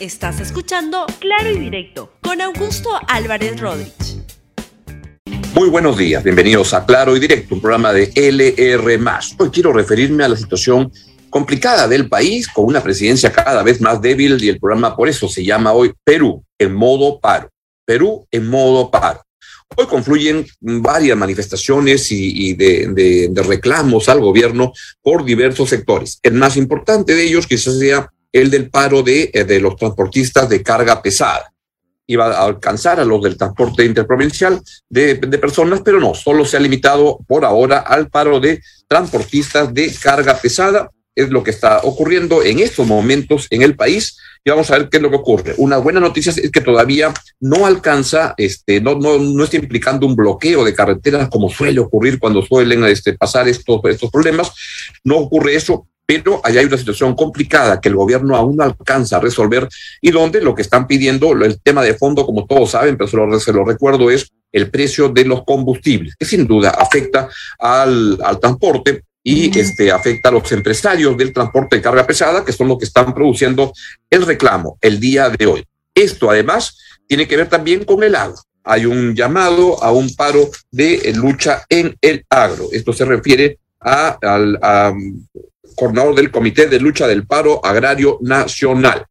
Estás escuchando Claro y Directo con Augusto Álvarez Rodríguez. Muy buenos días, bienvenidos a Claro y Directo, un programa de LR. Hoy quiero referirme a la situación complicada del país con una presidencia cada vez más débil y el programa por eso se llama hoy Perú en modo paro. Perú en modo paro. Hoy confluyen varias manifestaciones y, de, reclamos al gobierno por diversos sectores. El más importante de ellos quizás sea el del paro de, eh, de los transportistas de carga pesada. Iba a alcanzar a los del transporte interprovincial de, personas, pero no, solo se ha limitado por ahora al paro de transportistas de carga pesada. Es lo que está ocurriendo en estos momentos en el país y vamos a ver qué es lo que ocurre. Una buena noticia es que todavía no alcanza, este, no, no, no está implicando un bloqueo de carreteras como suele ocurrir cuando suelen este, pasar estos, estos problemas. No ocurre eso, pero allá hay una situación complicada que el gobierno aún no alcanza a resolver y donde lo que están pidiendo, el tema de fondo, como todos saben, pero se lo, se lo recuerdo, es el precio de los combustibles, que sin duda afecta al, al transporte y este, afecta a los empresarios del transporte de carga pesada, que son los que están produciendo el reclamo el día de hoy. Esto además tiene que ver también con el agro. Hay un llamado a un paro de lucha en el agro. Esto se refiere a, a, coordinador del Comité de Lucha del Paro Agrario Nacional.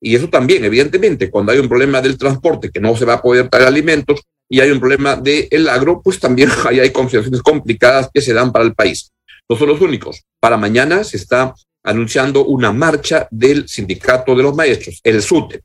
Y eso también, evidentemente, cuando hay un problema del transporte, que no se va a poder traer alimentos, y hay un problema del agro, pues también hay consideraciones complicadas que se dan para el país. No son los únicos. Para mañana se está anunciando una marcha del sindicato de los maestros, el SUTE.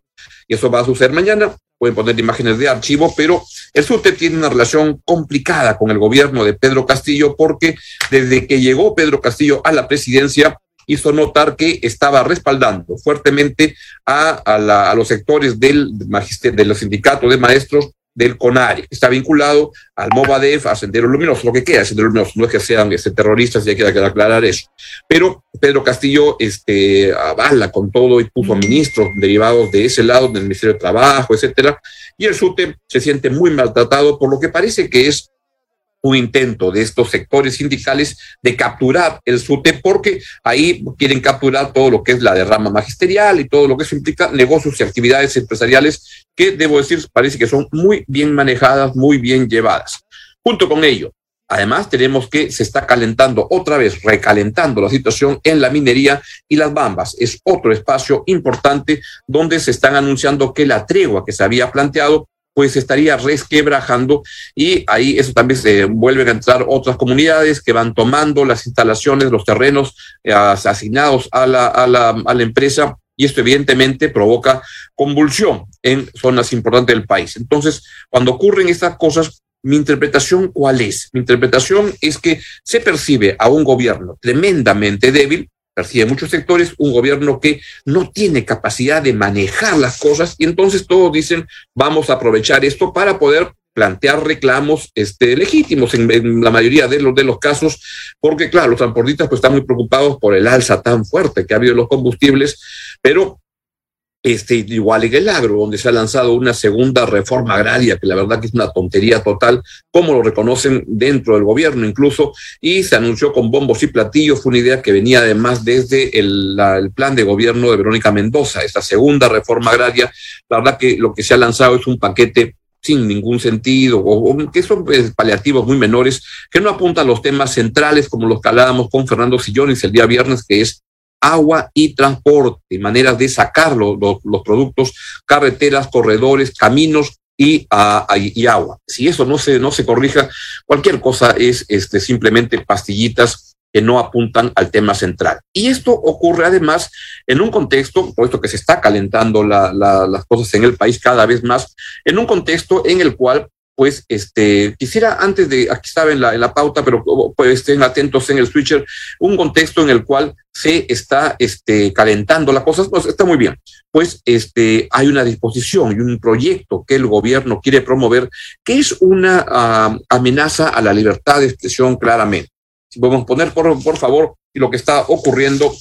Y eso va a suceder mañana. Pueden poner imágenes de archivo, pero el SUTE tiene una relación complicada con el gobierno de Pedro Castillo porque desde que llegó Pedro Castillo a la presidencia hizo notar que estaba respaldando fuertemente a, a, a los sectores del, de los sindicatos de maestros del CONARE, está vinculado al Movadef, a Sendero Luminoso, lo que queda, Sendero Luminoso, no es que sean este, terroristas, ya queda que aclarar eso. Pero Pedro Castillo este, avala con todo y puso a ministros derivados de ese lado, del Ministerio de Trabajo, etcétera, y el SUTE se siente muy maltratado por lo que parece que es un intento de estos sectores sindicales de capturar el SUTE porque ahí quieren capturar todo lo que es la derrama magisterial y todo lo que eso implica negocios y actividades empresariales que, debo decir, parece que son muy bien manejadas, muy bien llevadas. Junto con ello, Además, tenemos que se está calentando otra vez, recalentando la situación en la minería y las bambas. Es otro espacio importante donde se están anunciando que la tregua que se había planteado pues estaría resquebrajando y ahí eso también se vuelven a entrar otras comunidades que van tomando las instalaciones, los terrenos eh, asignados a la, a, la, a la empresa y esto evidentemente provoca convulsión en zonas importantes del país. Entonces, cuando ocurren estas cosas, mi interpretación, ¿cuál es? Mi interpretación es que se percibe a un gobierno tremendamente débil, percibe muchos sectores, un gobierno que no tiene capacidad de manejar las cosas y entonces todos dicen, vamos a aprovechar esto para poder plantear reclamos este, legítimos en, la mayoría de los, de los casos, porque claro, los transportistas pues, están muy preocupados por el alza tan fuerte que ha habido en los combustibles, pero este, igual en el agro, donde se ha lanzado una segunda reforma agraria, que la verdad que es una tontería total, como lo reconocen dentro del gobierno incluso, y se anunció con bombos y platillos, fue una idea que venía además desde el, la, el plan de gobierno de Verónica Mendoza, esta segunda reforma agraria, la verdad que lo que se ha lanzado es un paquete sin ningún sentido, o, que son pues, paliativos muy menores, que no apuntan a los temas centrales como los que hablábamos con Fernando Sillones el día viernes, que es agua y transporte, maneras de sacar los, los, productos, carreteras, corredores, caminos y, uh, y, agua. Si eso no se, no se corrija, cualquier cosa es este, simplemente pastillitas que no apuntan al tema central. Y esto ocurre además en un contexto, puesto que se está calentando la, las cosas en el país cada vez más, en un contexto en el cual pues este, quisiera antes de, aquí estaba en la, en la pauta, pero pues estén atentos en el switcher, un contexto en el cual se está este, calentando las cosas, pues está muy bien. Pues este, hay una disposición y un proyecto que el gobierno quiere promover, que es una uh, amenaza a la libertad de expresión claramente. Si podemos poner, por, por favor, lo que está ocurriendo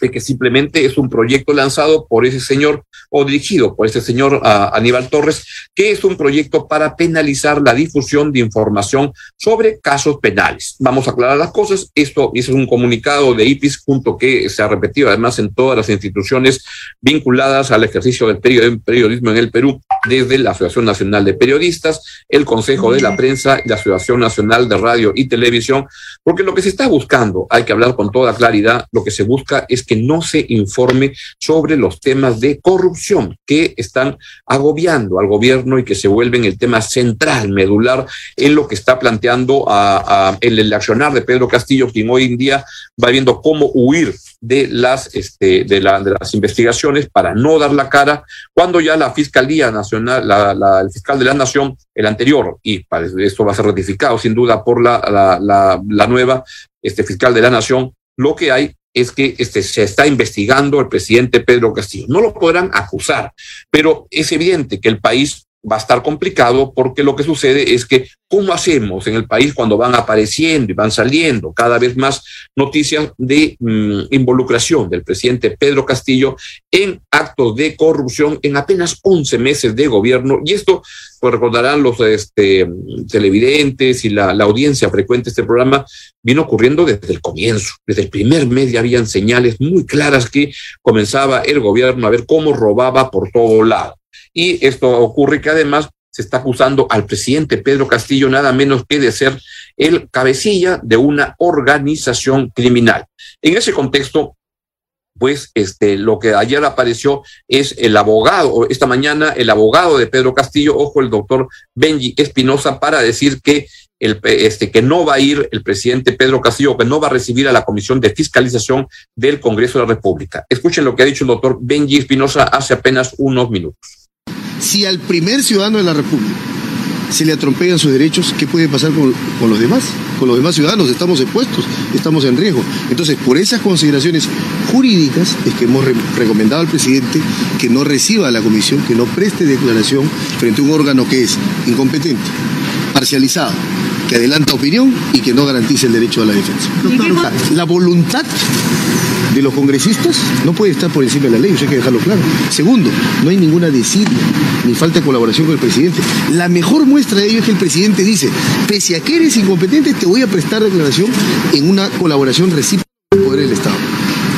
de que simplemente es un proyecto lanzado por ese señor o dirigido por ese señor uh, Aníbal Torres, que es un proyecto para penalizar la difusión de información sobre casos penales. Vamos a aclarar las cosas. Esto, es un comunicado de IPIS, junto que se ha repetido además en todas las instituciones vinculadas al ejercicio del periodismo en el Perú, desde la Asociación Nacional de Periodistas, el Consejo de la Prensa y la Asociación Nacional de Radio y Televisión, porque lo que se está buscando, hay que hablar con toda claridad, lo que se busca es que no se informe sobre los temas de corrupción que están agobiando al gobierno y que se vuelven el tema central, medular, en lo que está planteando a, el, el accionar de Pedro Castillo, quien hoy en día va viendo cómo huir de las, este, de, la, de, las investigaciones para no dar la cara, cuando ya la Fiscalía Nacional, la, la, el fiscal de la Nación, el anterior, y esto va a ser ratificado sin duda por la, la nueva este, fiscal de la Nación, lo que hay es que este, se está investigando al presidente Pedro Castillo. No lo podrán acusar, pero es evidente que el país va a estar complicado porque lo que sucede es que, ¿cómo hacemos en el país cuando van apareciendo y van saliendo cada vez más noticias de mmm, involucración del presidente Pedro Castillo en actos de corrupción en apenas 11 meses de gobierno? Y esto, pues recordarán los este, televidentes y la, la audiencia frecuente de este programa, vino ocurriendo desde el comienzo. Desde el primer mes ya habían señales muy claras que comenzaba el gobierno a ver cómo robaba por todo lado. Y esto ocurre que además se está acusando al presidente Pedro Castillo nada menos que de ser el cabecilla de una organización criminal. En ese contexto, pues este, lo que ayer apareció es el abogado, esta mañana el abogado de Pedro Castillo, ojo, el doctor Benji Espinosa, para decir que, el, este, que no va a ir el presidente Pedro Castillo, que no va a recibir a la Comisión de Fiscalización del Congreso de la República. Escuchen lo que ha dicho el doctor Benji Espinosa hace apenas unos minutos. Si al primer ciudadano de la República se le atropellan sus derechos, ¿qué puede pasar con, con, los demás? Con los demás ciudadanos, estamos expuestos, estamos en riesgo. Entonces, por esas consideraciones jurídicas es que hemos re recomendado al presidente que no reciba a la comisión, que no preste declaración frente a un órgano que es incompetente, parcializado, que adelanta opinión y que no garantice el derecho a la defensa. La voluntad los congresistas no puede estar por encima de la ley, eso hay que dejarlo claro. Segundo, no hay ninguna desidia ni falta de colaboración con el presidente. La mejor muestra de ello es que el presidente dice, pese a que eres incompetente, te voy a prestar declaración en una colaboración recíproca con el poder del Estado.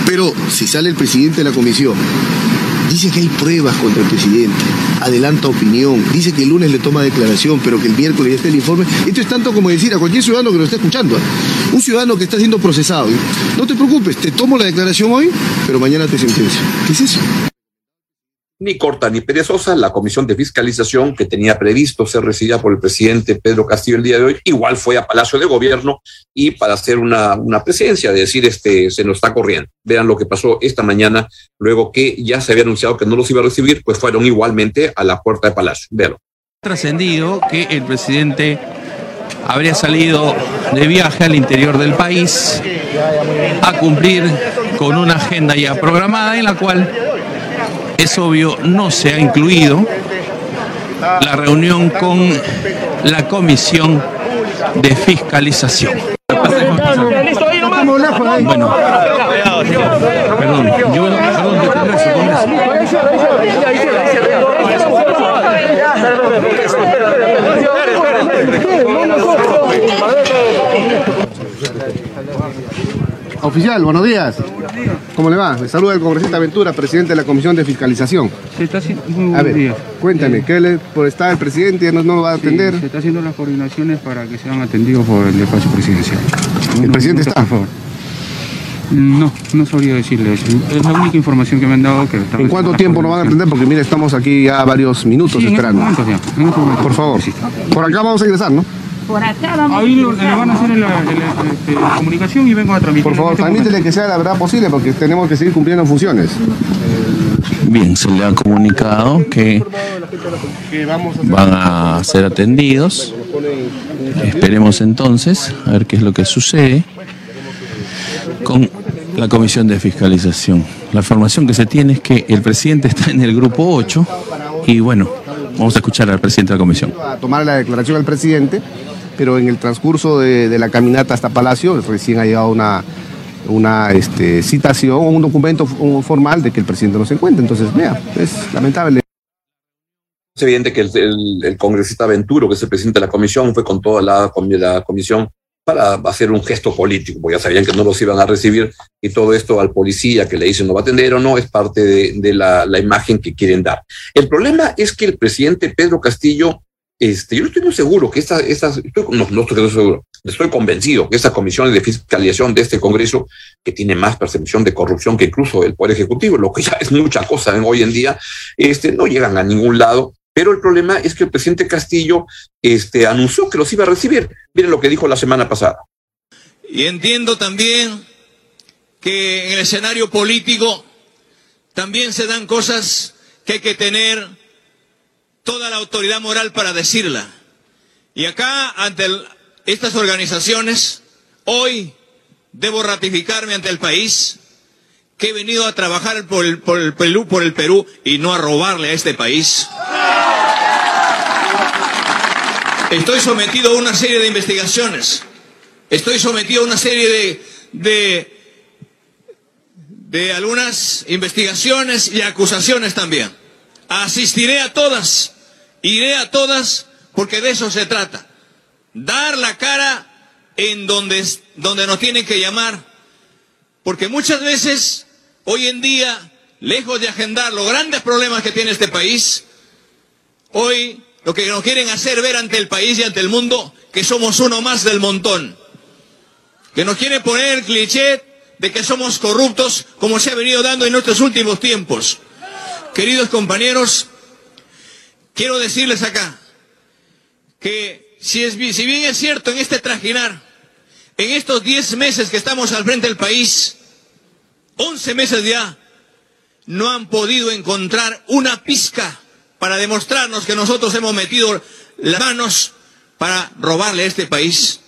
Pero si sale el presidente de la comisión dice que hay pruebas contra el presidente, adelanta opinión, dice que el lunes le toma declaración, pero que el miércoles ya está el informe. Esto es tanto como decir a cualquier ciudadano que lo esté escuchando, un ciudadano que está siendo procesado, no te preocupes, te tomo la declaración hoy, pero mañana te sentencio. ¿Qué es eso? Ni corta ni perezosa, la comisión de fiscalización que tenía previsto ser recibida por el presidente Pedro Castillo el día de hoy, igual fue a Palacio de Gobierno y para hacer una, una presencia, de decir, este, se nos está corriendo. Vean lo que pasó esta mañana, luego que ya se había anunciado que no los iba a recibir, pues fueron igualmente a la puerta de Palacio. Véanlo. Trascendido que el presidente habría salido de viaje al interior del país a cumplir con una agenda ya programada en la cual es obvio, no se ha incluido la reunión con la Comisión de Fiscalización. Bueno, perdón, yo, perdón, de Congreso, Oficial, buenos días. ¿Cómo le va? Me saluda el congresista Ventura, presidente de la Comisión de Fiscalización. Se está haciendo A ver, cuéntame, Eh, ¿qué le, por estar el presidente ya no, no lo va a sí, atender? se está haciendo las coordinaciones para que sean atendidos por el despacho presidencial. ¿El presidente está? Por favor. No, no sabría decirle eso. Es la única información que me han dado que ¿En cuánto tiempo nos van a atender? Porque mire, estamos aquí ya varios minutos Sí, en estos esperando. momentos ya, en estos momentos. Por favor. Por acá vamos a ingresar, ¿no? Por acá vamos Ahí le van a hacer la, la- este, comunicación y vengo a transmitir. Por favor, en este permítele que sea la verdad posible porque tenemos que seguir cumpliendo funciones. Bien, se le ha comunicado que van a ser atendidos. Esperemos entonces a ver qué es lo que sucede con la comisión de fiscalización. La información que se tiene es que el presidente está en el grupo 8 y bueno, vamos a escuchar al presidente de la comisión. a tomar la declaración al presidente, pero en el transcurso de, de la caminata hasta Palacio recién ha llegado una, una este, citación o un documento formal de que el presidente no se encuentra. Entonces, vea, es lamentable. Es evidente que el, congresista Venturo, que es el presidente de la comisión, fue con toda la, la comisión para hacer un gesto político, porque ya sabían que no los iban a recibir y todo esto al policía que le dicen no va a atender o no es parte de, la, imagen que quieren dar. El problema es que el presidente Pedro Castillo, este, yo no estoy muy seguro que esta, no, no estoy seguro, estoy convencido que estas comisiones de fiscalización de este Congreso, que tiene más percepción de corrupción que incluso el Poder Ejecutivo, lo que ya es mucha cosa hoy en día, este, no llegan a ningún lado pero el problema es que el presidente Castillo este, anunció que los iba a recibir. Miren lo que dijo la semana pasada. Y entiendo también que en el escenario político también se dan cosas que hay que tener toda la autoridad moral para decirla. Y acá, ante estas organizaciones, hoy debo ratificarme ante el país que he venido a trabajar por el, por el Perú, por el Perú y no a robarle a este país. Estoy sometido a una serie de investigaciones. Estoy sometido a una serie de, de, de algunas investigaciones y acusaciones también. Asistiré a todas, iré a todas, porque de eso se trata. Dar la cara en donde, donde nos tienen que llamar. Porque muchas veces, hoy en día, lejos de agendar los grandes problemas que tiene este país, hoy lo que nos quieren hacer ver ante el país y ante el mundo que somos uno más del montón. Que nos quieren poner el cliché de que somos corruptos como se ha venido dando en nuestros últimos tiempos. Queridos compañeros, quiero decirles acá que si, es, si bien es cierto en este trajinar, en estos 10 meses que estamos al frente del país, 11 meses ya, no han podido encontrar una pizca para demostrarnos que nosotros hemos metido las manos para robarle a este país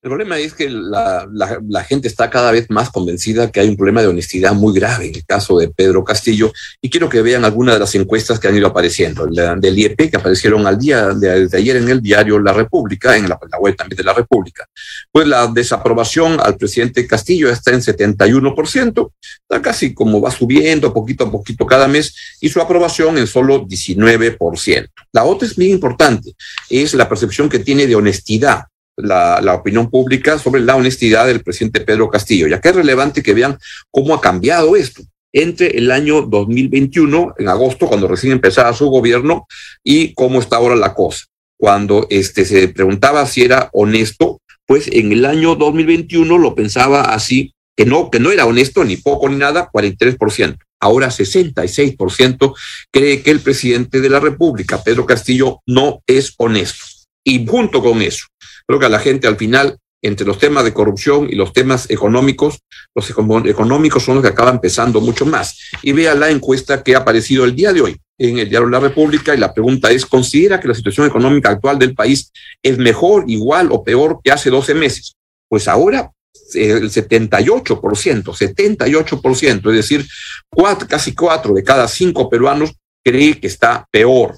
el problema es que la, gente está cada vez más convencida que hay un problema de honestidad muy grave en el caso de Pedro Castillo y quiero que vean algunas de las encuestas que han ido apareciendo, del IEP que aparecieron al día de, ayer en el diario La República, en la, web también de La República. Pues la desaprobación al presidente Castillo está en 71%, está casi como va subiendo poquito a poquito cada mes y su aprobación en solo 19%. La otra es muy importante, es la percepción que tiene de honestidad la, opinión pública sobre la honestidad del presidente Pedro Castillo, ya que es relevante que vean cómo ha cambiado esto entre el año 2021, en agosto, cuando recién empezaba su gobierno, y cómo está ahora la cosa. Cuando este, se preguntaba si era honesto, pues en el año 2021 lo pensaba así, que no, que no era honesto ni poco ni nada, 43%. Ahora 66% cree que el presidente de la República, Pedro Castillo, no es honesto. Y junto con eso, Creo que a la gente al final, entre los temas de corrupción y los temas económicos, los económicos son los que acaban pesando mucho más. Y vea la encuesta que ha aparecido el día de hoy en el diario La República y la pregunta es, ¿considera que la situación económica actual del país es mejor, igual o peor que hace 12 meses? Pues ahora el 78%, 78%, es decir, casi cuatro de cada cinco peruanos cree que está peor.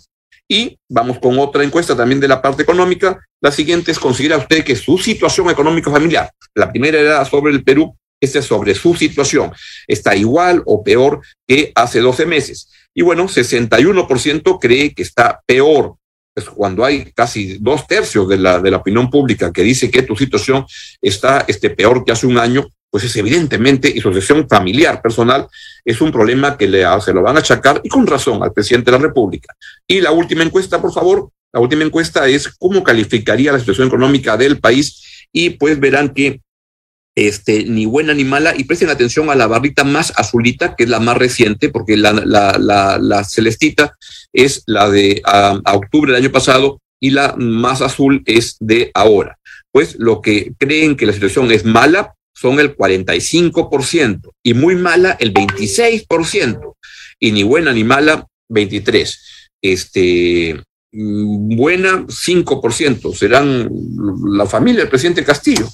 Y vamos con otra encuesta también de la parte económica. La siguiente es, ¿considera usted que su situación económica familiar, la primera era sobre el Perú, esta es sobre su situación, está igual o peor que hace 12 meses? Y bueno, 61% cree que está peor. Pues cuando hay casi dos tercios de la, de la opinión pública que dice que tu situación está este, peor que hace un año, pues es evidentemente, y su situación familiar, personal, es un problema que le, se lo van a achacar, y con razón, al presidente de la República. Y la última encuesta, por favor, la última encuesta es cómo calificaría la situación económica del país, y pues verán que este, ni buena ni mala, y presten atención a la barrita más azulita, que es la más reciente, porque la, celestita es la de octubre del año pasado, y la más azul es de ahora. Pues lo que creen que la situación es mala, son el 45% y muy mala el 26% y ni buena ni mala 23. Este mm, buena 5%, serán la familia del presidente Castillo.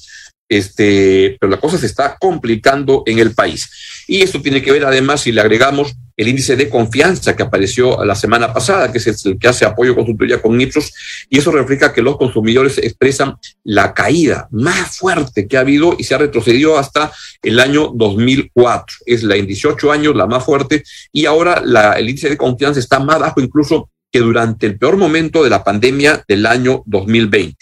Este, pero la cosa se está complicando en el país. Y esto tiene que ver además si le agregamos el índice de confianza que apareció la semana pasada, que es el que hace apoyo consultoría con Ipsos, y eso refleja que los consumidores expresan la caída más fuerte que ha habido y se ha retrocedido hasta el año 2004. Es la en 18 años la más fuerte y ahora la, el índice de confianza está más bajo incluso que durante el peor momento de la pandemia del año 2020.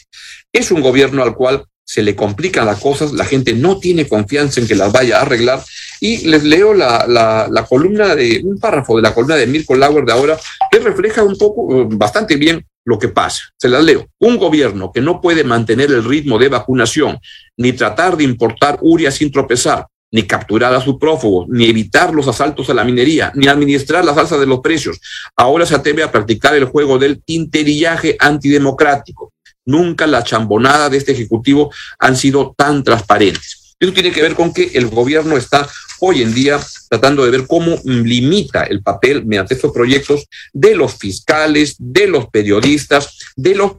Es un gobierno al cual se le complican las cosas, la gente no tiene confianza en que las vaya a arreglar. Y les leo la, la, columna de un párrafo de la columna de Mirko Lauer de ahora, que refleja un poco, eh, bastante bien, lo que pasa. Se las leo. Un gobierno que no puede mantener el ritmo de vacunación, ni tratar de importar uria sin tropezar, ni capturar a sus prófugos, ni evitar los asaltos a la minería, ni administrar las alzas de los precios. Ahora se atreve a practicar el juego del tinterillaje antidemocrático Nunca la chambonada de este Ejecutivo han sido tan transparentes. Eso tiene que ver con que el gobierno está hoy en día tratando de ver cómo limita el papel mediante estos proyectos de los fiscales, de los periodistas, de los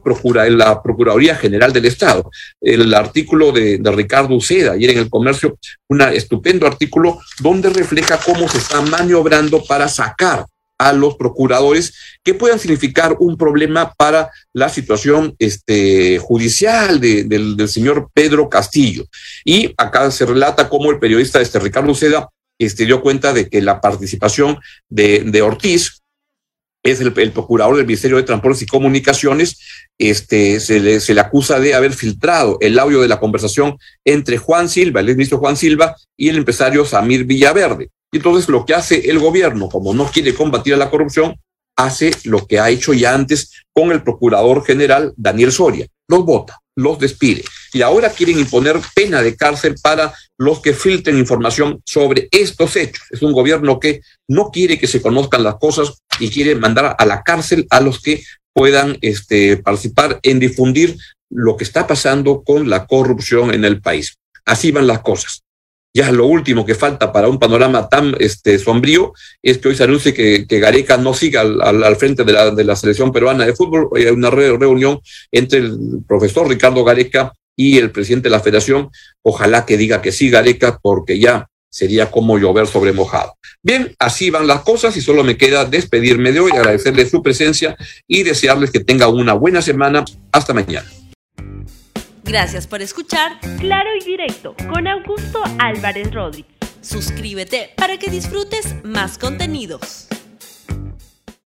la Procuraduría General del Estado. El artículo de, de Ricardo Uceda, ayer en el comercio, un estupendo artículo donde refleja cómo se está maniobrando para sacar a los procuradores que puedan significar un problema para la situación este, judicial del, señor Pedro Castillo. Y acá se relata cómo el periodista este, Ricardo Seda este, dio cuenta de que la participación de, Ortiz, es el, procurador del Ministerio de Transportes y Comunicaciones, este, se, le, se le acusa de haber filtrado el audio de la conversación entre Juan Silva, el ministro Juan Silva, y el empresario Samir Villaverde. Y entonces lo que hace el gobierno, como no quiere combatir a la corrupción, hace lo que ha hecho ya antes con el procurador general Daniel Soria. Los vota, los despide. Y ahora quieren imponer pena de cárcel para los que filtren información sobre estos hechos. Es un gobierno que no quiere que se conozcan las cosas y quiere mandar a la cárcel a los que puedan este, participar en difundir lo que está pasando con la corrupción en el país. Así van las cosas. Ya lo último que falta para un panorama tan este, sombrío es que hoy se anuncie que, Gareca no siga al, frente de la, de la, selección peruana de fútbol. Hay una reunión entre el profesor Ricardo Gareca y el presidente de la federación. Ojalá que diga que sí, Gareca, porque ya sería como llover sobre mojado. Bien, así van las cosas y solo me queda despedirme de hoy, agradecerles su presencia y desearles que tengan una buena semana. Hasta mañana. Gracias por escuchar Claro y Directo con Augusto Álvarez Rodríguez. Suscríbete para que disfrutes más contenidos.